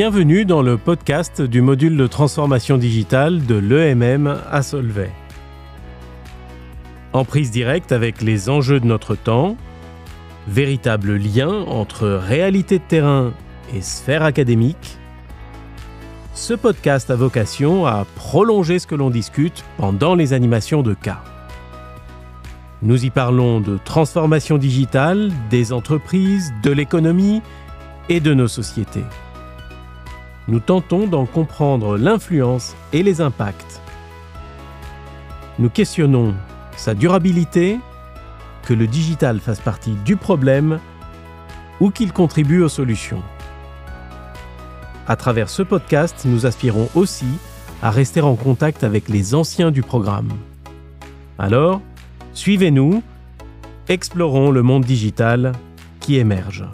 Bienvenue dans le podcast du module de transformation digitale de l'EMM à Solvay. En prise directe avec les enjeux de notre temps, véritable lien entre réalité de terrain et sphère académique, ce podcast a vocation à prolonger ce que l'on discute pendant les animations de cas. Nous y parlons de transformation digitale, des entreprises, de l'économie et de nos sociétés. Nous tentons d'en comprendre l'influence et les impacts. Nous questionnons sa durabilité, que le digital fasse partie du problème ou qu'il contribue aux solutions. À travers ce podcast, nous aspirons aussi à rester en contact avec les anciens du programme. Alors, suivez-nous, explorons le monde digital qui émerge.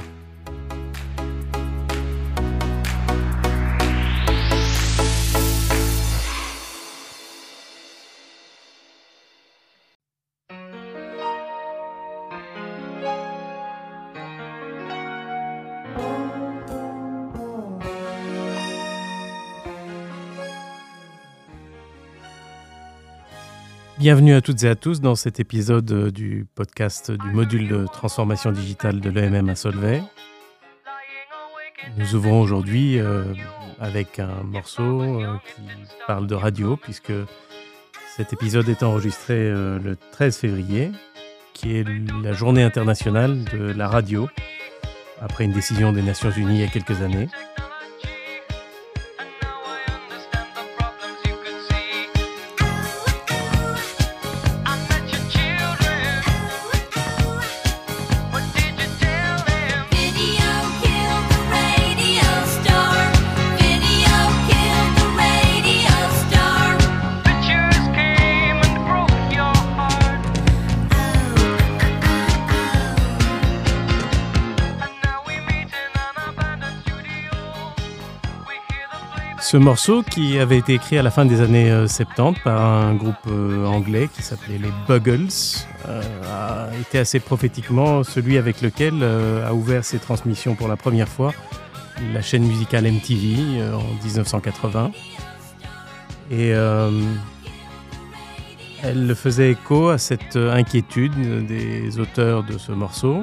Bienvenue à toutes et à tous dans cet épisode euh, du podcast du module de transformation digitale de l'EMM à Solvay. Nous ouvrons aujourd'hui euh, avec un morceau euh, qui parle de radio, puisque cet épisode est enregistré le 13 février, qui est la journée internationale de la radio, après une décision des Nations Unies il y a quelques années. Ce morceau, qui avait été écrit à la fin des années 70 euh, par un groupe euh, anglais qui s'appelait les Buggles, euh, a été assez prophétiquement celui avec lequel a ouvert ses transmissions pour la première fois la chaîne musicale MTV en 1980. Et elle faisait écho à cette inquiétude des auteurs de ce morceau,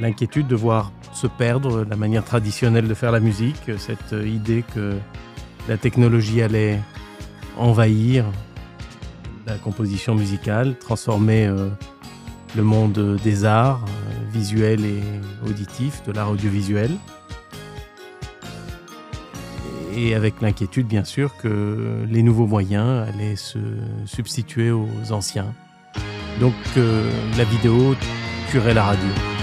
l'inquiétude de voir se perdre la manière traditionnelle de faire la musique, cette idée que la technologie allait envahir la composition musicale, transformer euh, le monde des arts euh, visuels et auditifs, de l'art audiovisuel. Et avec l'inquiétude, bien sûr, que les nouveaux moyens allaient se substituer aux anciens. Donc euh, la vidéo tuerait la radio.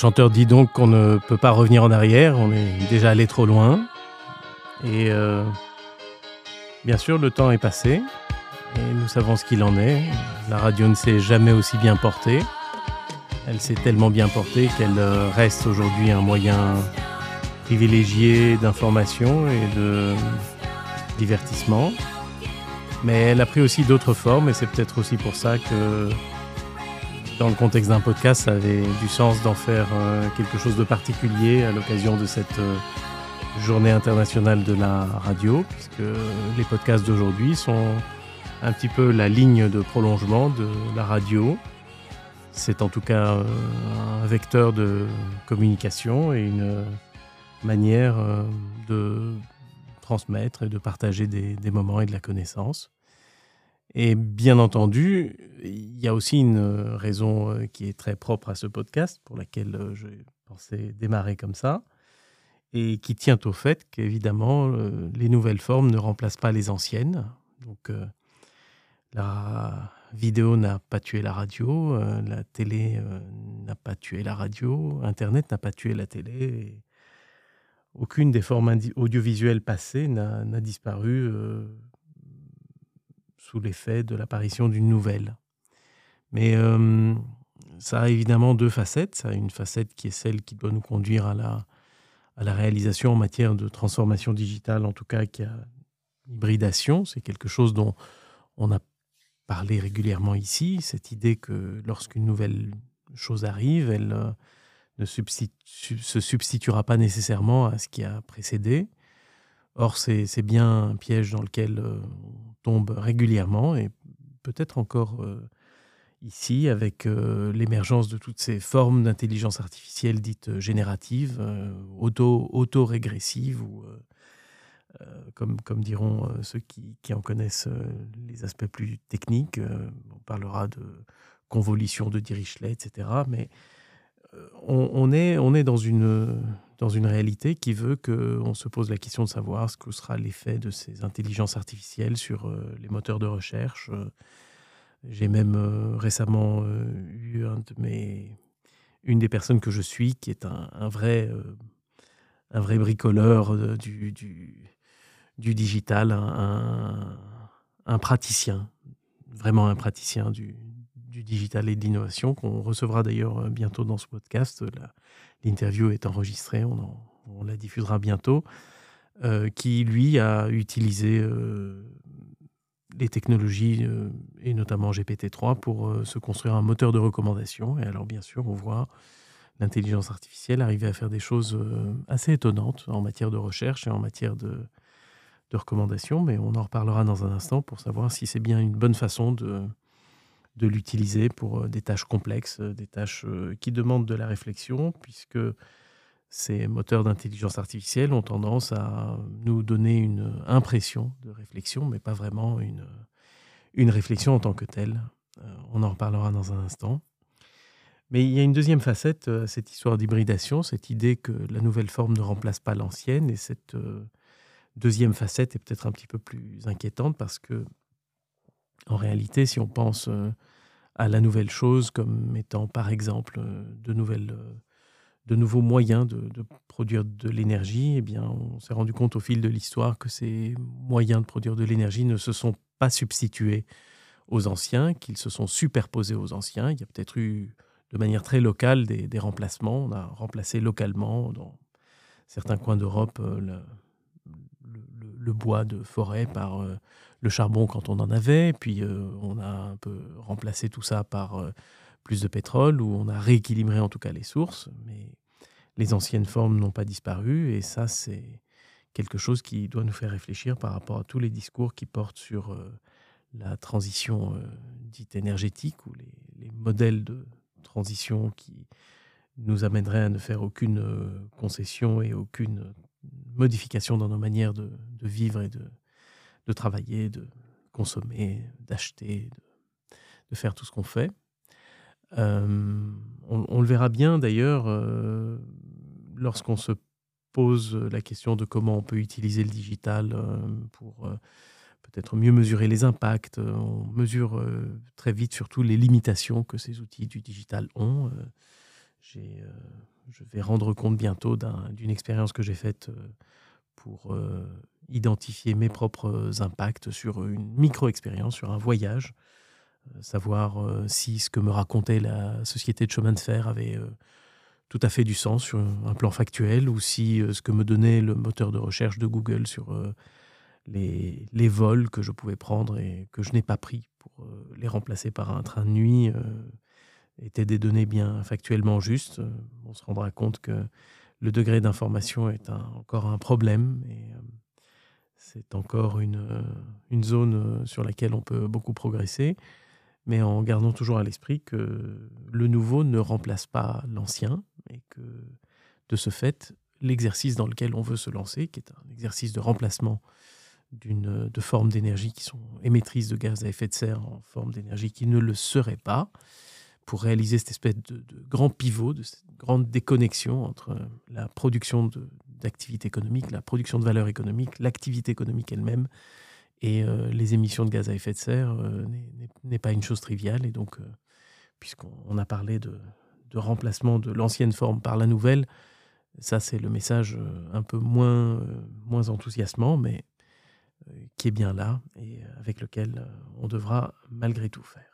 Chanteur dit donc qu'on ne peut pas revenir en arrière, on est déjà allé trop loin. Et euh, bien sûr, le temps est passé et nous savons ce qu'il en est. La radio ne s'est jamais aussi bien portée. Elle s'est tellement bien portée qu'elle euh, reste aujourd'hui un moyen privilégié d'information et de divertissement. Mais elle a pris aussi d'autres formes et c'est peut-être aussi pour ça que dans le contexte d'un podcast, ça avait du sens d'en faire euh, quelque chose de particulier à l'occasion de cette euh, journée internationale de la radio, puisque les podcasts d'aujourd'hui sont un petit peu la ligne de prolongement de la radio. C'est en tout cas euh, un vecteur de communication et une manière de transmettre et de partager des moments et de la connaissance. Et bien entendu, il y a aussi une raison euh, qui est très propre à ce podcast, pour laquelle euh, je pensais démarrer comme ça, et qui tient au fait qu'évidemment, euh, les nouvelles formes ne remplacent pas les anciennes. Donc, la vidéo n'a pas tué la radio, la télé n'a pas tué la radio, Internet n'a pas tué la télé. aucune des formes audiovisuelles passées n'a disparu sous l'effet de l'apparition d'une nouvelle. Mais ça a évidemment deux facettes. Ça a une facette qui est celle qui doit nous conduire à la, à la réalisation en matière de transformation digitale, en tout cas qui a hybridation. C'est quelque chose dont on a parlé régulièrement ici, cette idée que lorsqu'une nouvelle chose arrive, elle euh, ne se substituera pas nécessairement à ce qui a précédé. Or, c'est bien un piège dans lequel euh, on tombe régulièrement et peut-être encore euh, ici avec l'émergence de toutes ces formes d'intelligence artificielle dites génératives, auto-régressives ou comme, comme diront ceux qui, qui, en connaissent les aspects plus techniques. on parlera de convolution de Dirichlet, etc. Mais on, est, on est dans une, dans une réalité qui veut qu'on se pose la question de savoir ce que sera l'effet de ces intelligences artificielles sur les moteurs de recherche. J'ai même récemment eu une des personnes que je suis qui est un, vrai, un vrai bricoleur du, du, digital, un, praticien, vraiment un praticien du, du digital et de l'innovation, qu'on recevra d'ailleurs euh, bientôt dans ce podcast. L'interview est enregistrée, on, la diffusera bientôt, euh, qui lui a utilisé euh, les technologies, et notamment GPT-3, pour se construire un moteur de recommandation. Et alors bien sûr, on voit l'intelligence artificielle arriver à faire des choses assez étonnantes en matière de recherche et en matière de, de mais on en reparlera dans un instant pour savoir si c'est bien une bonne façon de, de l'utiliser pour euh, des tâches complexes, euh, des tâches euh, qui demandent de la réflexion, puisque ces moteurs d'intelligence artificielle ont tendance à nous donner une impression de réflexion, mais pas vraiment une, une réflexion en tant que telle. On en reparlera dans un instant. Mais il y a une deuxième facette à cette histoire d'hybridation, cette idée que la nouvelle forme ne remplace pas l'ancienne, et cette deuxième facette est peut-être un petit peu plus inquiétante parce que, en réalité, si on pense euh, à la nouvelle chose comme étant, par exemple, euh, de, nouvelles, euh, de nouveaux moyens de, produire de l'énergie, eh bien, on s'est rendu compte au fil de l'histoire que ces moyens de produire de l'énergie ne se sont pas substitués aux anciens, qu'ils se sont superposés aux anciens. Il y a peut-être eu, de manière très locale, des, remplacements. On a remplacé localement, dans certains coins d'Europe, le bois de forêt par le charbon quand on en avait, puis euh, on a un peu remplacé tout ça par euh, plus de pétrole, ou on a rééquilibré en tout cas les sources, mais les anciennes formes n'ont pas disparu, et ça c'est quelque chose qui doit nous faire réfléchir par rapport à tous les discours qui portent sur la transition dite énergétique, ou les, les, modèles de transition qui nous amèneraient à ne faire aucune concession et aucune modification dans nos manières de, vivre et de, de, travailler, de consommer, d'acheter, de, faire tout ce qu'on fait. Euh, on, le verra bien d'ailleurs euh, lorsqu'on se pose la question de comment on peut utiliser le digital euh, pour peut-être mieux mesurer les impacts. On mesure très vite surtout les limitations que ces outils du digital ont. Je vais rendre compte bientôt d'une expérience que j'ai faite pour euh, identifier mes propres impacts sur une micro-expérience, sur un voyage, euh, savoir si ce que me racontait la société de chemin de fer avait tout à fait du sens sur un plan factuel ou si ce que me donnait le moteur de recherche de Google sur les, les, vols que je pouvais prendre et que je n'ai pas pris pour les remplacer par un train de nuit étaient des données bien factuellement justes, euh, on se rendra compte que le degré d'information est encore un problème et euh, c'est encore une, euh, zone sur laquelle on peut beaucoup progresser, mais en gardant toujours à l'esprit que le nouveau ne remplace pas l'ancien et que de ce fait, l'exercice dans lequel on veut se lancer, qui est un exercice de remplacement d'une de formes d'énergie qui sont émettrices de gaz à effet de serre en forme d'énergie qui ne le serait pas, pour réaliser cette espèce de, grand pivot, de grande déconnexion entre la production d'activité économique, la production de valeur économique, l'activité économique elle-même et euh, les émissions de gaz à effet de serre euh, n'est pas une chose triviale. Et donc, euh, puisqu'on a parlé de, de remplacement de l'ancienne forme par la nouvelle, ça c'est le message un peu moins, moins enthousiasmant, mais qui est bien là et avec lequel on devra malgré tout faire.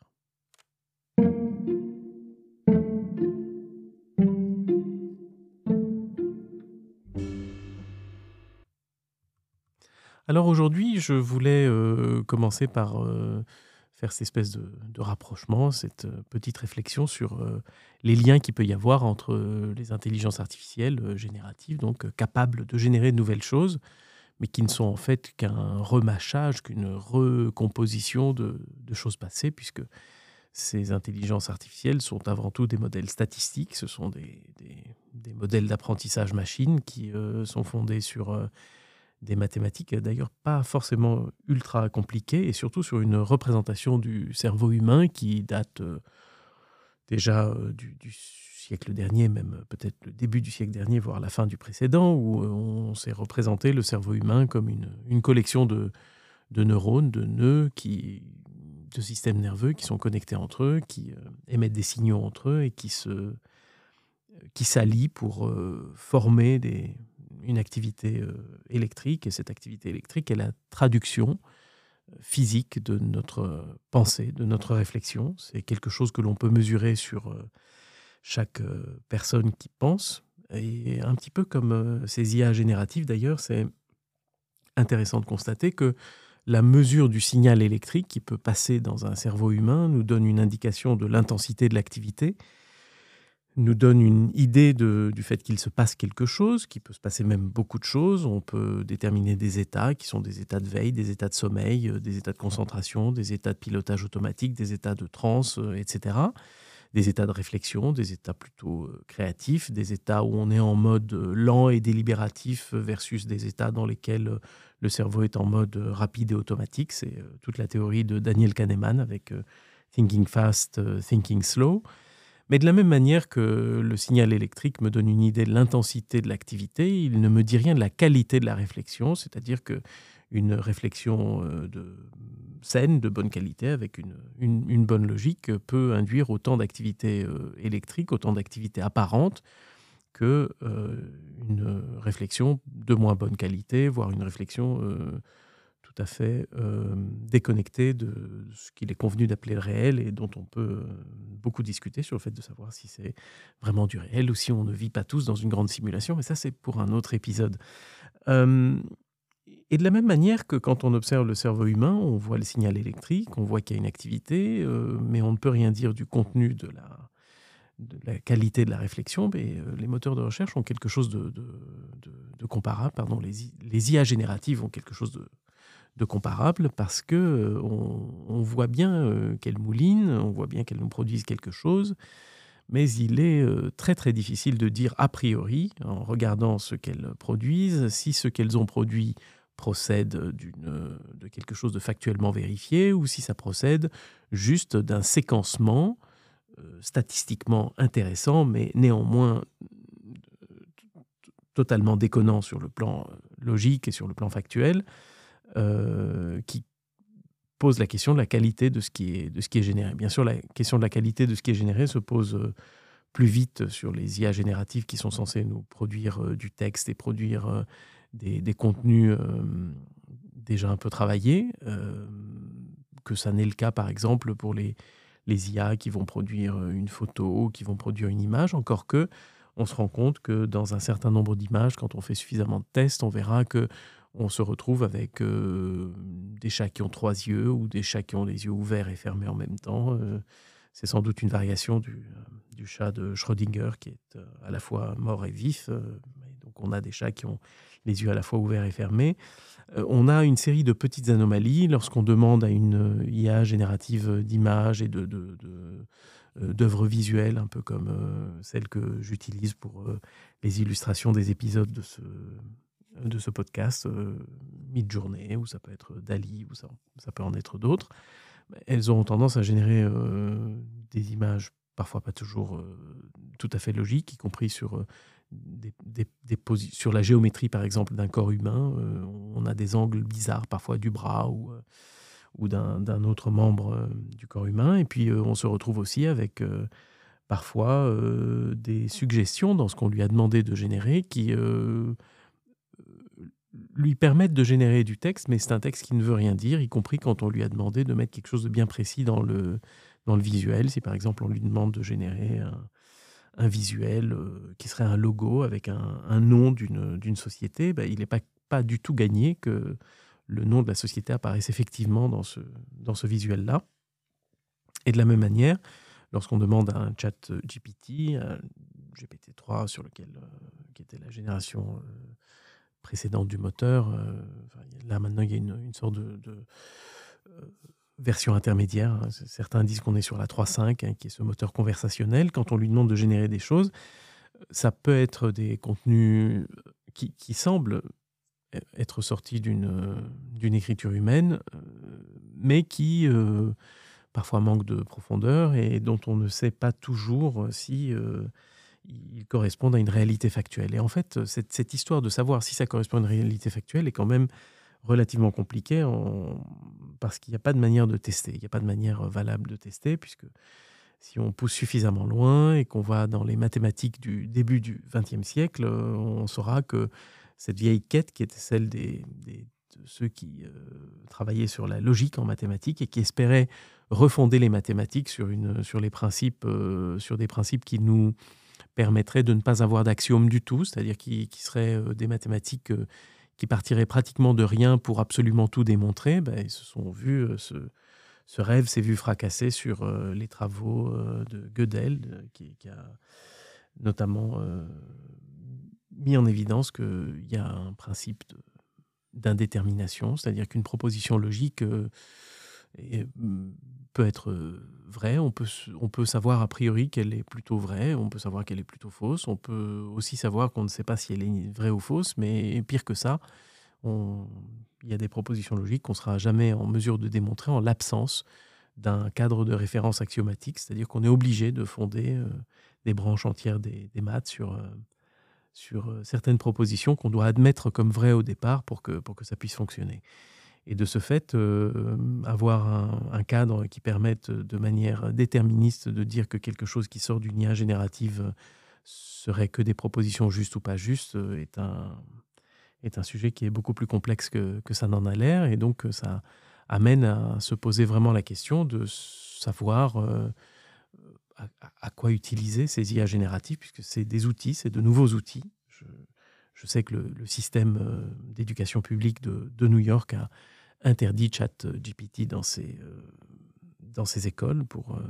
Alors aujourd'hui, je voulais commencer par faire cette espèce de, rapprochement, cette petite réflexion sur les liens qu'il peut y avoir entre les intelligences artificielles génératives, donc capables de générer de nouvelles choses, mais qui ne sont en fait qu'un remachage, qu'une recomposition de, choses passées, puisque ces intelligences artificielles sont avant tout des modèles statistiques, ce sont des, modèles d'apprentissage machine qui sont fondés sur des mathématiques, d'ailleurs pas forcément ultra compliquées, et surtout sur une représentation du cerveau humain qui date euh, déjà euh, du, siècle dernier, même peut-être le début du siècle dernier, voire la fin du précédent, où euh, on s'est représenté le cerveau humain comme une, collection de, neurones, de nœuds, qui, de systèmes nerveux qui sont connectés entre eux, qui émettent des signaux entre eux et qui se qui s'allient pour former des, une activité euh, électrique, et cette activité électrique est la traduction euh, physique de notre euh, pensée, de notre réflexion. C'est quelque chose que l'on peut mesurer sur chaque personne qui pense. Et un petit peu comme ces IA génératives d'ailleurs, c'est intéressant de constater que la mesure du signal électrique qui peut passer dans un cerveau humain nous donne une indication de l'intensité de l'activité nous donne une idée du fait qu'il se passe quelque chose, qu'il peut se passer même beaucoup de choses. On peut déterminer des états qui sont des états de veille, des états de sommeil, euh, des états de concentration, des états de pilotage automatique, des états de transe, euh, etc. Des états de réflexion, des états plutôt euh, créatifs, des états où on est en mode lent et délibératif versus des états dans lesquels le cerveau est en mode rapide et automatique. C'est toute la théorie de Daniel Kahneman avec Thinking Fast, Thinking Slow. Mais de la même manière que le signal électrique me donne une idée de l'intensité de l'activité, il ne me dit rien de la qualité de la réflexion, c'est-à-dire que une réflexion euh, de saine, de bonne qualité, avec une, bonne logique, peut induire autant d'activités euh, électriques, autant d'activités apparentes que euh, une réflexion de moins bonne qualité, voire une réflexion tout à fait euh, déconnecté de ce qu'il est convenu d'appeler le réel et dont on peut euh, beaucoup discuter sur le fait de savoir si c'est vraiment du réel ou si on ne vit pas tous dans une grande simulation. Mais ça, c'est pour un autre épisode. Euh, et de la même manière que quand on observe le cerveau humain, on voit le signal électrique, on voit qu'il y a une activité, mais on ne peut rien dire du contenu de la, de la qualité de la réflexion, mais les moteurs de recherche ont quelque chose de, de, comparable. Pardon, les, les IA génératives ont quelque chose de, de comparable parce que euh, on, voit bien euh, qu'elles moulinent, on voit bien qu'elles nous produisent quelque chose, mais il est euh, très très difficile de dire a priori, en regardant ce qu'elles produisent, si ce qu'elles ont produit procède de quelque chose de factuellement vérifié ou si ça procède juste d'un séquencement statistiquement intéressant, mais néanmoins totalement déconnant sur le plan logique et sur le plan factuel, euh, qui pose la question de la qualité de ce, qui est, de ce qui est généré. Bien sûr, la question de la qualité de ce qui est généré se pose euh, plus vite sur les IA génératives qui sont censées nous produire euh, du texte et produire des, contenus déjà un peu travaillés, que ça n'est le cas par exemple pour les, les IA qui vont produire une photo, qui vont produire une image, encore que on se rend compte que dans un certain nombre d'images, quand on fait suffisamment de tests, on verra que on se retrouve avec euh, des chats qui ont trois yeux ou des chats qui ont les yeux ouverts et fermés en même temps. Euh, c'est sans doute une variation du, euh, chat de Schrödinger qui est à la fois mort et vif. donc on a des chats qui ont les yeux à la fois ouverts et fermés. on a une série de petites anomalies lorsqu'on demande à une IA générative d'images et de, d'œuvres visuelles, un peu comme celle que j'utilise pour les illustrations des épisodes de ce, de ce podcast, euh, Mid-Journée, ou ça peut être Dali, ou ça, ça peut en être d'autres, elles ont tendance à générer euh, des images parfois pas toujours euh, tout à fait logiques, y compris sur, des, sur la géométrie, par exemple, d'un corps humain. on a des angles bizarres, parfois du bras ou, ou d'un autre membre du corps humain. Et puis, on se retrouve aussi avec parfois des suggestions dans ce qu'on lui a demandé de générer qui lui permettent de générer du texte, mais c'est un texte qui ne veut rien dire, y compris quand on lui a demandé de mettre quelque chose de bien précis dans le, dans le visuel. Si par exemple on lui demande de générer un, visuel euh, qui serait un logo avec un, nom d'une société, ben, il n'est pas, pas du tout gagné que le nom de la société apparaisse effectivement dans ce, dans ce visuel-là. Et de la même manière, lorsqu'on demande à un chat GPT, un GPT-3 sur lequel, euh, qui était la génération euh, précédente du moteur, euh, là maintenant il y a une, sorte de, version intermédiaire. Certains disent qu'on est sur la 3.5, hein, qui est ce moteur conversationnel. Quand on lui demande de générer des choses, ça peut être des contenus qui, semblent être sortis d'une écriture humaine, mais qui parfois manque de profondeur et dont on ne sait pas toujours euh, si euh, ils correspondent à une réalité factuelle. Et en fait, cette, histoire de savoir si ça correspond à une réalité factuelle est quand même relativement compliquée parce qu'il n'y a pas de manière de tester, il n'y a pas de manière valable de tester, puisque si on pousse suffisamment loin et qu'on va dans les mathématiques du début du XXe siècle, euh, on saura que cette vieille quête qui était celle des, des ceux qui euh, travaillaient sur la logique en mathématiques et qui espéraient refonder les mathématiques sur, une, sur, les principes, euh, sur des principes qui nous permettraient de ne pas avoir d'axiomes du tout, c'est-à-dire qui, qui, seraient euh, des mathématiques qui partiraient pratiquement de rien pour absolument tout démontrer. Ben, sont vus, ce, ce, rêve s'est vu fracasser sur les travaux de Gödel, qui, a notamment mis en évidence qu'il y a un principe d'indétermination, c'est-à-dire qu'une proposition logique euh, mm, peut être euh, vraie, on peut, on peut savoir a priori qu'elle est plutôt vraie, on peut savoir qu'elle est plutôt fausse, on peut aussi savoir qu'on ne sait pas si elle est vraie ou fausse, mais pire que ça, il y a des propositions logiques qu'on ne sera jamais en mesure de démontrer en l'absence d'un cadre de référence axiomatique, c'est-à-dire qu'on est obligé de fonder euh, des branches entières des, maths sur, sur euh, certaines propositions qu'on doit admettre comme vraies au départ pour que, pour que ça puisse fonctionner. Et de ce fait, euh, avoir un, cadre qui permette de manière déterministe de dire que quelque chose qui sort d'une IA générative serait que des propositions justes ou pas justes euh, est un, est un sujet qui est beaucoup plus complexe que, que ça n'en a l'air. Et donc, ça amène à se poser vraiment la question de savoir à, quoi utiliser ces IA génératives, puisque c'est des outils, c'est de nouveaux outils. Je, sais que le, système euh, d'éducation publique de, New York a interdit ChatGPT dans ses, euh, dans ses écoles pour euh,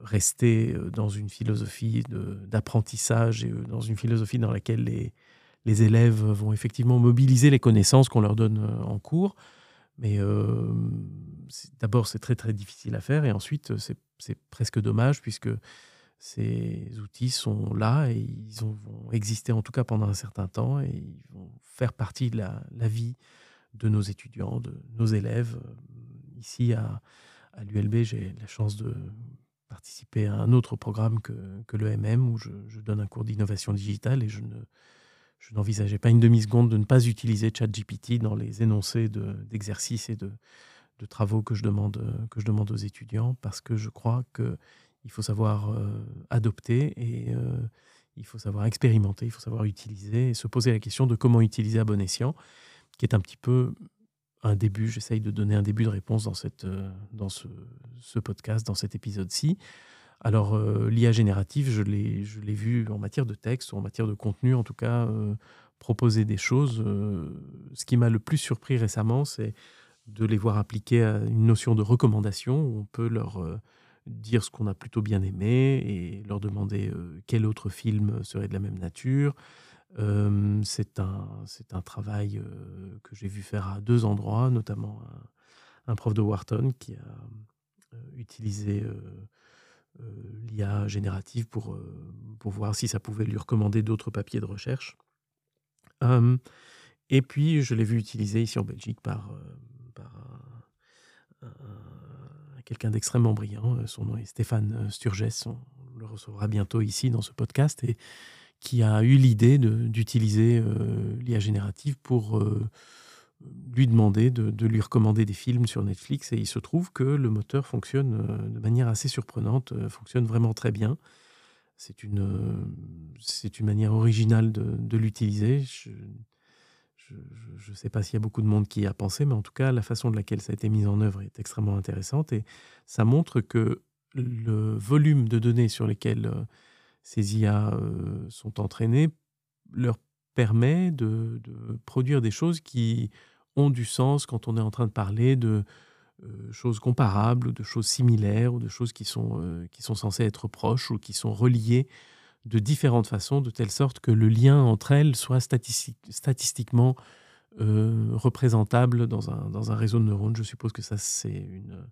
rester dans une philosophie d'apprentissage et dans une philosophie dans laquelle les, les élèves vont effectivement mobiliser les connaissances qu'on leur donne en cours. Mais d'abord, c'est très très difficile à faire et ensuite, c'est presque dommage puisque ces outils sont là et ils vont exister en tout cas pendant un certain temps et ils vont faire partie de la, vie de nos étudiants, de nos élèves. Ici à, à l'ULB, j'ai la chance de participer à un autre programme que, que l'EMM où je, donne un cours d'innovation digitale et je ne je n'envisageais pas une demi-seconde de ne pas utiliser ChatGPT dans les énoncés d'exercices et de, de travaux que je demande, euh, que je demande aux étudiants parce que je crois qu'il faut savoir euh, adopter et euh, il faut savoir expérimenter, il faut savoir utiliser et se poser la question de comment utiliser à bon escient, qui est un petit peu un début. J'essaye de donner un début de réponse dans, cette, dans ce, podcast, dans cet épisode-ci. Alors, l'IA générative, je l'ai vu en matière de texte ou en matière de contenu, en tout cas, proposer des choses. ce qui m'a le plus surpris récemment, c'est de les voir appliquer à une notion de recommandation où on peut leur euh, dire ce qu'on a plutôt bien aimé et leur demander euh, quel autre film serait de la même nature. C'est un, un travail que j'ai vu faire à deux endroits, notamment un, prof de Wharton qui a utilisé l'IA générative pour, pour voir si ça pouvait lui recommander d'autres papiers de recherche. et puis, je l'ai vu utiliser ici en Belgique par, quelqu'un d'extrêmement brillant. Son nom est Stéphane Sturges. On le recevra bientôt ici dans ce podcast et qui a eu l'idée d'utiliser euh, l'IA générative pour lui demander de, lui recommander des films sur Netflix. Et il se trouve que le moteur fonctionne de manière assez surprenante, fonctionne vraiment très bien. C'est une, c'est une manière originale de, l'utiliser. Je, ne sais pas s'il y a beaucoup de monde qui y a pensé, mais en tout cas, la façon de laquelle ça a été mis en œuvre est extrêmement intéressante et ça montre que le volume de données sur lesquelles euh, ces IA euh, sont entraînées leur permet de, produire des choses qui ont du sens quand on est en train de parler de euh, choses comparables, ou de choses similaires, ou de choses qui sont, qui sont censées être proches ou qui sont reliées de différentes façons, de telle sorte que le lien entre elles soit statistiquement euh, représentable dans un, dans un, réseau de neurones. Je suppose que ça, c'est une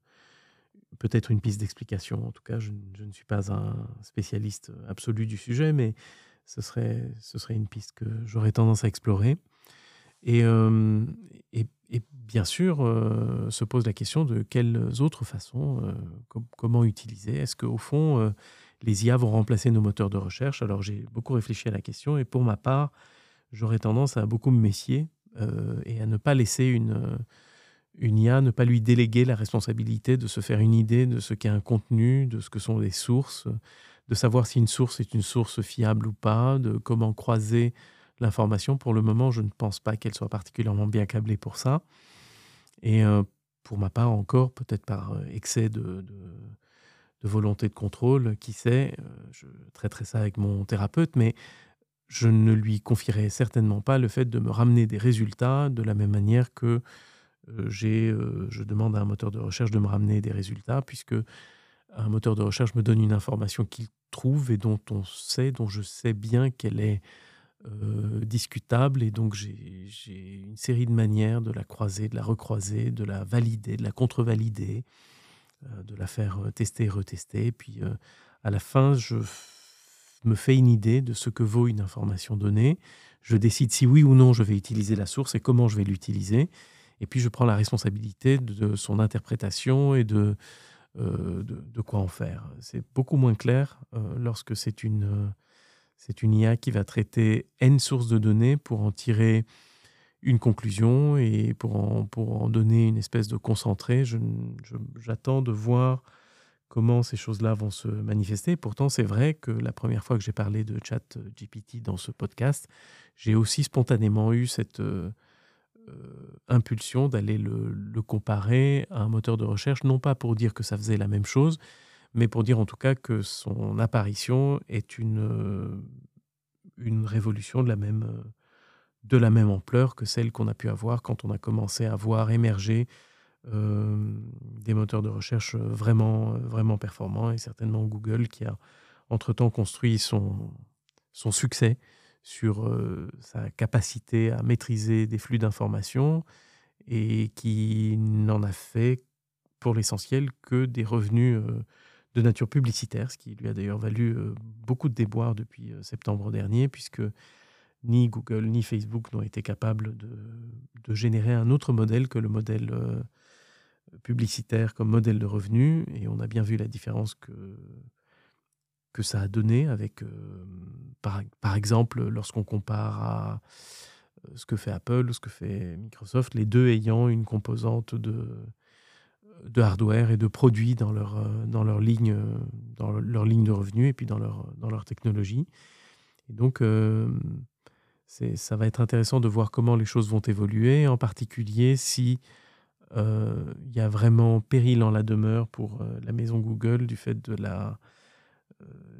peut-être une piste d'explication. En tout cas, je, ne suis pas un spécialiste absolu du sujet, mais ce serait, ce serait une piste que j'aurais tendance à explorer. Et, euh, et, bien sûr, euh, se pose la question de quelles autres façons, comment utiliser. Est-ce qu'au fond, les IA vont remplacer nos moteurs de recherche? Alors j'ai beaucoup réfléchi à la question et pour ma part, j'aurais tendance à beaucoup me méfier euh, et à ne pas laisser une, euh, une IA, ne pas lui déléguer la responsabilité de se faire une idée de ce qu'est un contenu, de ce que sont les sources, de savoir si une source est une source fiable ou pas, de comment croiser l'information. Pour le moment, je ne pense pas qu'elle soit particulièrement bien câblée pour ça. Et euh, pour ma part encore, peut-être par excès de de volonté de contrôle, qui sait, euh, je traiterai ça avec mon thérapeute, mais je ne lui confierai certainement pas le fait de me ramener des résultats de la même manière que euh, j'ai, euh, je demande à un moteur de recherche de me ramener des résultats, puisque un moteur de recherche me donne une information qu'il trouve et dont on sait, dont je sais bien qu'elle est discutable, et donc j'ai une série de manières de la croiser, de la recroiser, de la valider, de la contrevalider, euh, de la faire euh, tester et retester. Puis euh, à la fin, je me fais une idée de ce que vaut une information donnée. Je décide si oui ou non je vais utiliser la source et comment je vais l'utiliser. Et puis je prends la responsabilité de son interprétation et de, de, quoi en faire. C'est beaucoup moins clair lorsque c'est une, c'est une IA qui va traiter N sources de données pour en tirer une conclusion et pour en, pour en donner une espèce de concentré, j'attends de voir comment ces choses-là vont se manifester. Pourtant, c'est vrai que la première fois que j'ai parlé de chat GPT dans ce podcast, j'ai aussi spontanément eu cette euh, euh, impulsion d'aller le, le, comparer à un moteur de recherche, non pas pour dire que ça faisait la même chose, mais pour dire en tout cas que son apparition est une, euh, une révolution de la même de la même ampleur que celle qu'on a pu avoir quand on a commencé à voir émerger euh, des moteurs de recherche vraiment, vraiment performants et certainement Google qui a entre-temps construit son, son succès sur sa capacité à maîtriser des flux d'informations et qui n'en a fait pour l'essentiel que des revenus de nature publicitaire, ce qui lui a d'ailleurs valu beaucoup de déboires depuis septembre dernier, puisque ni Google ni Facebook n'ont été capables de, générer un autre modèle que le modèle publicitaire comme modèle de revenu. Et on a bien vu la différence que, que ça a donné avec, euh, par, par, exemple, lorsqu'on compare à euh, ce que fait Apple ou ce que fait Microsoft, les deux ayant une composante de, de hardware et de produits dans leur, dans leur, ligne, dans leur ligne de revenus et puis dans leur, dans leur technologie. Et donc, ça va être intéressant de voir comment les choses vont évoluer, en particulier si euh, il y a vraiment péril en la demeure pour euh, la maison Google du fait de la, euh,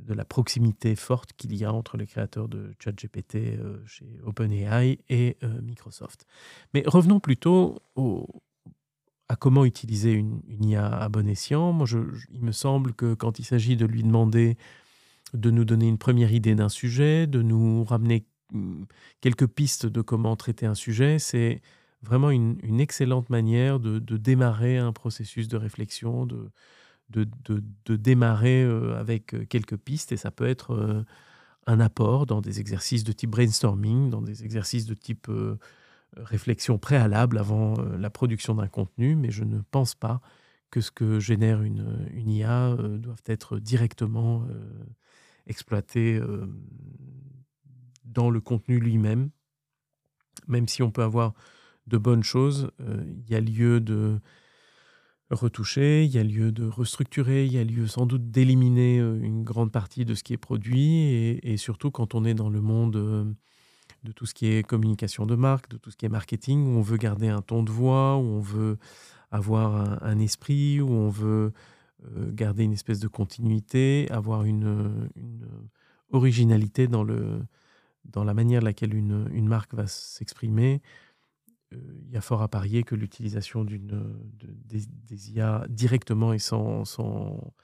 de la proximité forte qu'il y a entre les créateurs de ChatGPT chez OpenAI et Microsoft. Mais revenons plutôt à comment utiliser une, IA à bon escient. Moi, il me semble que quand il s'agit de lui demander de nous donner une première idée d'un sujet, de nous ramener quelques pistes de comment traiter un sujet. C'est vraiment une, excellente manière de, démarrer un processus de réflexion, de, de, démarrer euh, avec euh, quelques pistes. Et ça peut être euh, un apport dans des exercices de type brainstorming, dans des exercices de type réflexion préalable avant la production d'un contenu. Mais je ne pense pas que ce que génère une, une IA doive être directement exploité dans le contenu lui-même. Même si on peut avoir de bonnes choses, il y a lieu de retoucher, il y a lieu de restructurer, il y a lieu sans doute d'éliminer euh, une grande partie de ce qui est produit. Et, surtout quand on est dans le monde euh, de tout ce qui est communication de marque, de tout ce qui est marketing, où on veut garder un ton de voix, où on veut avoir un, esprit, où on veut euh, garder une espèce de continuité, avoir une, originalité dans, le, dans la manière laquelle une, une marque va s'exprimer. Euh, il y a fort à parier que l'utilisation des, IA directement et sans, sans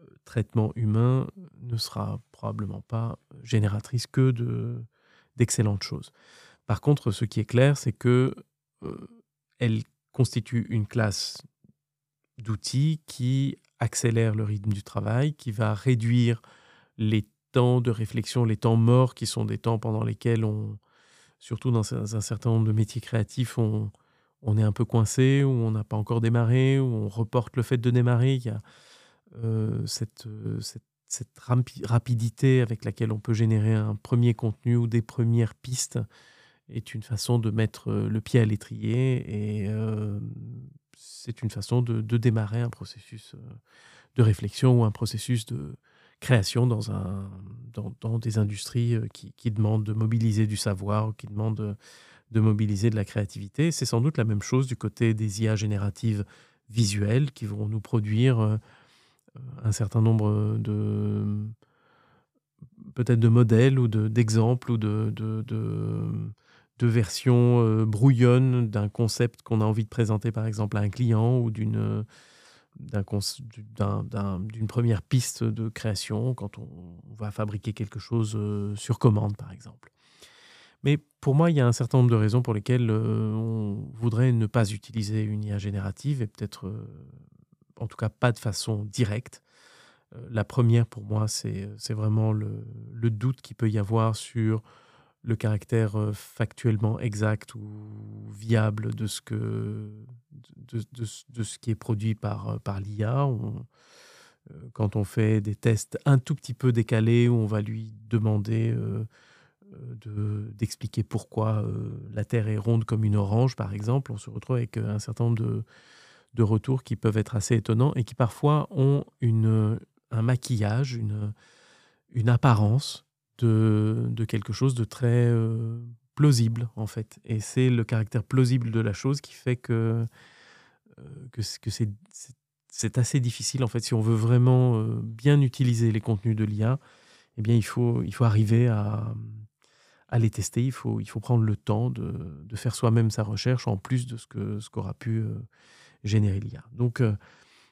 euh, traitement humain ne sera probablement pas génératrice que de, d'excellentes choses. Par contre, ce qui est clair, c'est que elle constitue une classe d'outils qui accélère le rythme du travail, qui va réduire les temps de réflexion, les temps morts, qui sont des temps pendant lesquels on, surtout dans un certain nombre de métiers créatifs, on, est un peu coincé, ou on n'a pas encore démarré, ou on reporte le fait de démarrer. Il y a euh, cette, cette rapidité avec laquelle on peut générer un premier contenu ou des premières pistes est une façon de mettre euh, le pied à l'étrier et euh, c'est une façon de, démarrer un processus euh, de réflexion ou un processus de création dans, un, dans, des industries qui, qui, demandent de mobiliser du savoir qui demandent de, de mobiliser de la créativité. C'est sans doute la même chose du côté des IA génératives visuelles qui vont nous produire un certain nombre de peut-être de modèles ou d'exemples ou de, de, de versions euh, brouillonnes d'un concept qu'on a envie de présenter par exemple à un client ou d'une d'une première piste de création quand on, va fabriquer quelque chose euh, sur commande par exemple. Mais pour moi, il y a un certain nombre de raisons pour lesquelles euh, on voudrait ne pas utiliser une IA générative et peut-être en tout cas pas de façon directe. La première pour moi, c'est vraiment le, le doute qu'il peut y avoir sur le caractère euh, factuellement exact ou viable de ce, que, de, de, ce qui est produit par, euh, par l'IA. Euh, quand on fait des tests un tout petit peu décalés, où on va lui demander d'expliquer pourquoi la Terre est ronde comme une orange, par exemple, on se retrouve avec un certain nombre de, de retours qui peuvent être assez étonnants et qui parfois ont une, un maquillage, une, une apparence de, quelque chose de très euh, plausible, en fait. Et c'est le caractère plausible de la chose qui fait que, euh, que, c'est assez difficile, en fait, si on veut vraiment euh, bien utiliser les contenus de l'IA, eh bien, il faut, il faut arriver à, à les tester, il faut, il faut prendre le temps de, de faire soi-même sa recherche, en plus de ce qu'aura ce qu'aura pu générer l'IA. Donc,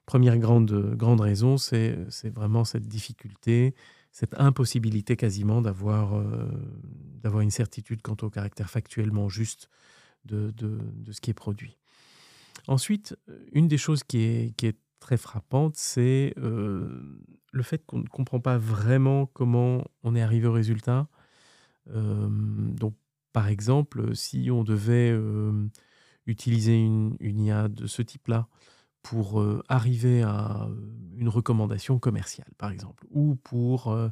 première grande, grande raison, c'est vraiment cette difficulté cette impossibilité quasiment d'avoir euh, d'avoir une certitude quant au caractère factuellement juste de, de, ce qui est produit. Ensuite, une des choses qui est, qui est très frappante, c'est euh, le fait qu'on ne comprend pas vraiment comment on est arrivé au résultat. Euh, donc, par exemple, si on devait utiliser une, une, IA de ce type-là pour euh, arriver à euh, une recommandation commerciale, par exemple, ou pour euh,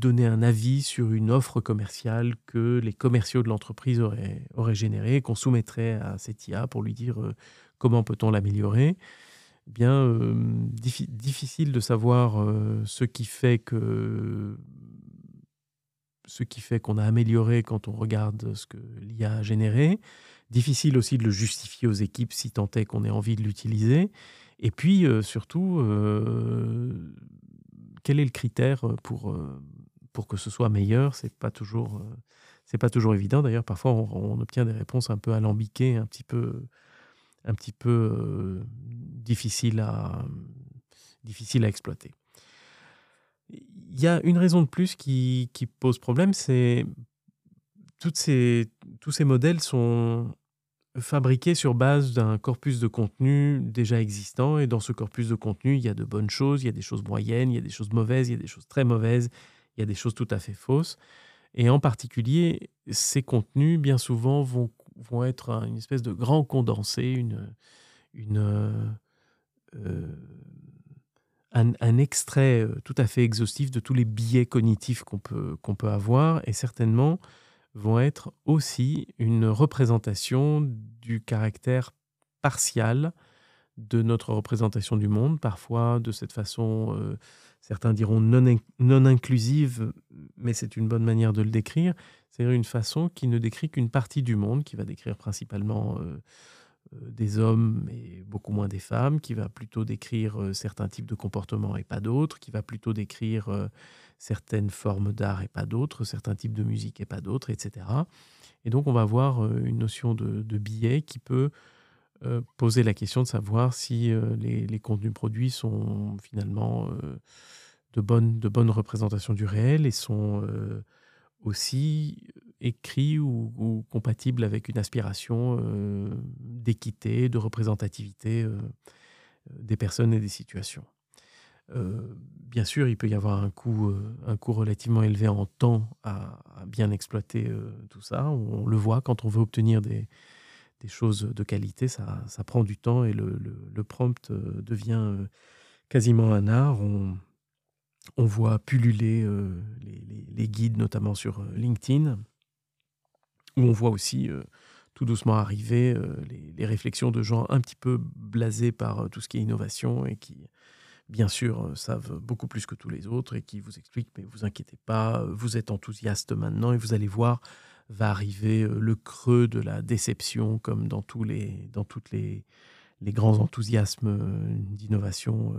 donner un avis sur une offre commerciale que les commerciaux de l'entreprise auraient, générée, qu'on soumettrait à cette IA pour lui dire comment peut-on l'améliorer. Eh bien, difficile de savoir ce ce qui fait qu'on a amélioré quand on regarde ce que l'IA a généré. Difficile aussi de le justifier aux équipes si tant est qu'on ait envie de l'utiliser. Et puis euh, surtout, euh, quel est le critère pour, euh, pour que ce soit meilleur? C'est pas toujours pas toujours évident. D'ailleurs, parfois on, obtient des réponses un peu alambiquées, un petit peu un difficiles à difficile à exploiter. Il y a une raison de plus qui pose problème, c'est toutes ces, tous ces modèles sont fabriqués sur base d'un corpus de contenu déjà existant. Et dans ce corpus de contenu, il y a de bonnes choses, il y a des choses moyennes, il y a des choses mauvaises, il y a des choses très mauvaises, il y a des choses tout à fait fausses. Et en particulier, ces contenus, bien souvent, vont, vont être une espèce de grand condensé, une, une, euh, un, un, extrait euh, tout à fait exhaustif de tous les biais cognitifs qu'on peut, qu'on peut avoir. Et certainement, vont être aussi une représentation du caractère partial de notre représentation du monde. Parfois, de cette façon, euh, certains diront non, non inclusive, mais c'est une bonne manière de le décrire. C'est une façon qui ne décrit qu'une partie du monde, qui va décrire principalement euh, euh, des hommes et beaucoup moins des femmes, qui va plutôt décrire certains types de comportements et pas d'autres, qui va plutôt décrire certaines formes d'art et pas d'autres, certains types de musique et pas d'autres, etc. Et donc on va avoir une notion de, billet qui peut poser la question de savoir si les, contenus produits sont finalement de bonnes représentations du réel et sont aussi écrits ou, compatibles avec une aspiration d'équité, de représentativité des personnes et des situations. Bien sûr, il peut y avoir un coût, un coût relativement élevé en temps à, bien exploiter tout ça. On, le voit quand on veut obtenir des, des choses de qualité, ça, ça, prend du temps et le, le, prompt devient quasiment un art. On, on voit pulluler les, les, guides, notamment sur LinkedIn, où on voit aussi tout doucement arriver les, réflexions de gens un petit peu blasés par tout ce qui est innovation et qui, bien sûr, savent beaucoup plus que tous les autres et qui vous expliquent, mais vous inquiétez pas, vous êtes enthousiaste maintenant et vous allez voir, va arriver le creux de la déception, comme dans, tous les, dans toutes les, les grands enthousiasmes d'innovation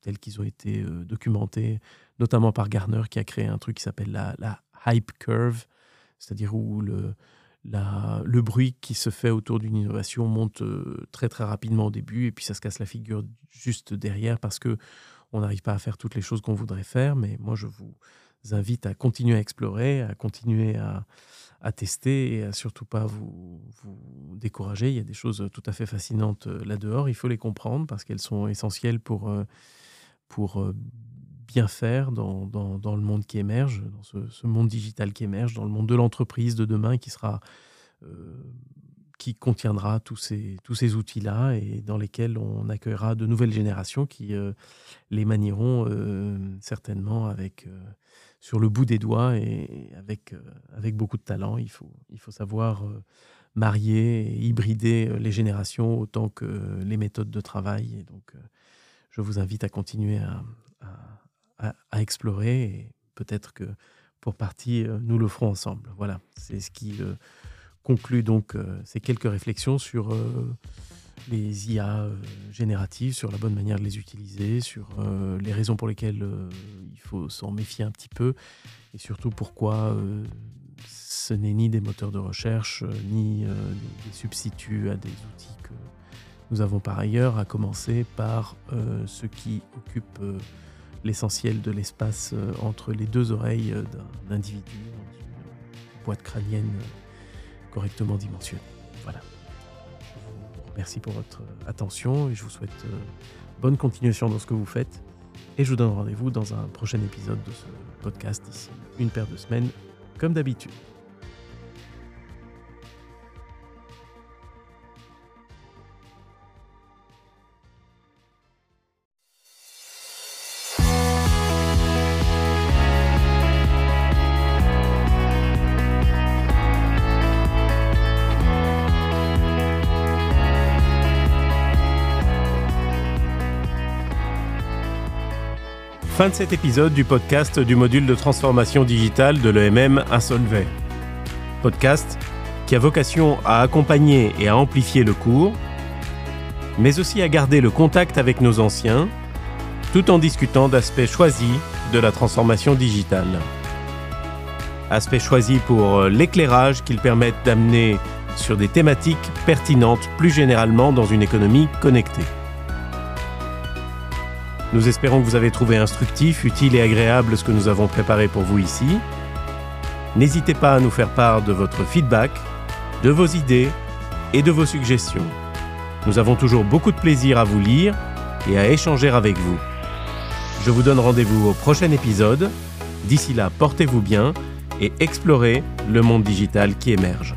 tels qu'ils ont été documentés, notamment par Garner qui a créé un truc qui s'appelle la, la, hype curve, c'est-à-dire où le, le bruit qui se fait autour d'une innovation monte très très rapidement au début et puis ça se casse la figure juste derrière parce que on n'arrive pas à faire toutes les choses qu'on voudrait faire. Mais moi, je vous invite à continuer à explorer, à continuer à, tester et à surtout pas vous, vous, décourager. Il y a des choses tout à fait fascinantes là-dehors. Il faut les comprendre parce qu'elles sont essentielles pour, pour bien faire dans, dans, le monde qui émerge, dans ce, monde digital qui émerge, dans le monde de l'entreprise de demain qui sera qui contiendra tous ces, tous ces outils-là et dans lesquels on accueillera de nouvelles générations qui les manieront certainement avec, sur le bout des doigts et avec, avec beaucoup de talent. Il faut, il faut savoir marier et hybrider les générations autant que les méthodes de travail. Donc, je vous invite à continuer à, explorer et peut-être que pour partie, euh, nous le ferons ensemble. Voilà, c'est ce qui euh, conclut donc euh, ces quelques réflexions sur les IA génératives, sur la bonne manière de les utiliser, sur les raisons pour lesquelles il faut s'en méfier un petit peu et surtout pourquoi ce n'est ni des moteurs de recherche, ni des substituts à des outils que nous avons par ailleurs, à commencer par ceux qui occupent l'essentiel de l'espace euh, entre les deux oreilles euh, d'un individu une boîte crânienne euh, correctement dimensionnée. Voilà. Je vous remercie pour votre attention et je vous souhaite bonne continuation dans ce que vous faites. Et je vous donne rendez-vous dans un prochain épisode de ce podcast d'ici une paire de semaines, comme d'habitude. Fin de cet épisode du podcast du module de transformation digitale de l'EMM à. Podcast qui a vocation à accompagner et à amplifier le cours, mais aussi à garder le contact avec nos anciens, tout en discutant d'aspects choisis de la transformation digitale. Aspects choisis pour l'éclairage qu'ils permettent d'amener sur des thématiques pertinentes plus généralement dans une économie connectée. Nous espérons que vous avez trouvé instructif, utile et agréable ce que nous avons préparé pour vous ici. N'hésitez pas à nous faire part de votre feedback, de vos idées et de vos suggestions. Nous avons toujours beaucoup de plaisir à vous lire et à échanger avec vous. Je vous donne rendez-vous au prochain épisode. D'ici là, portez-vous bien et explorez le monde digital qui émerge.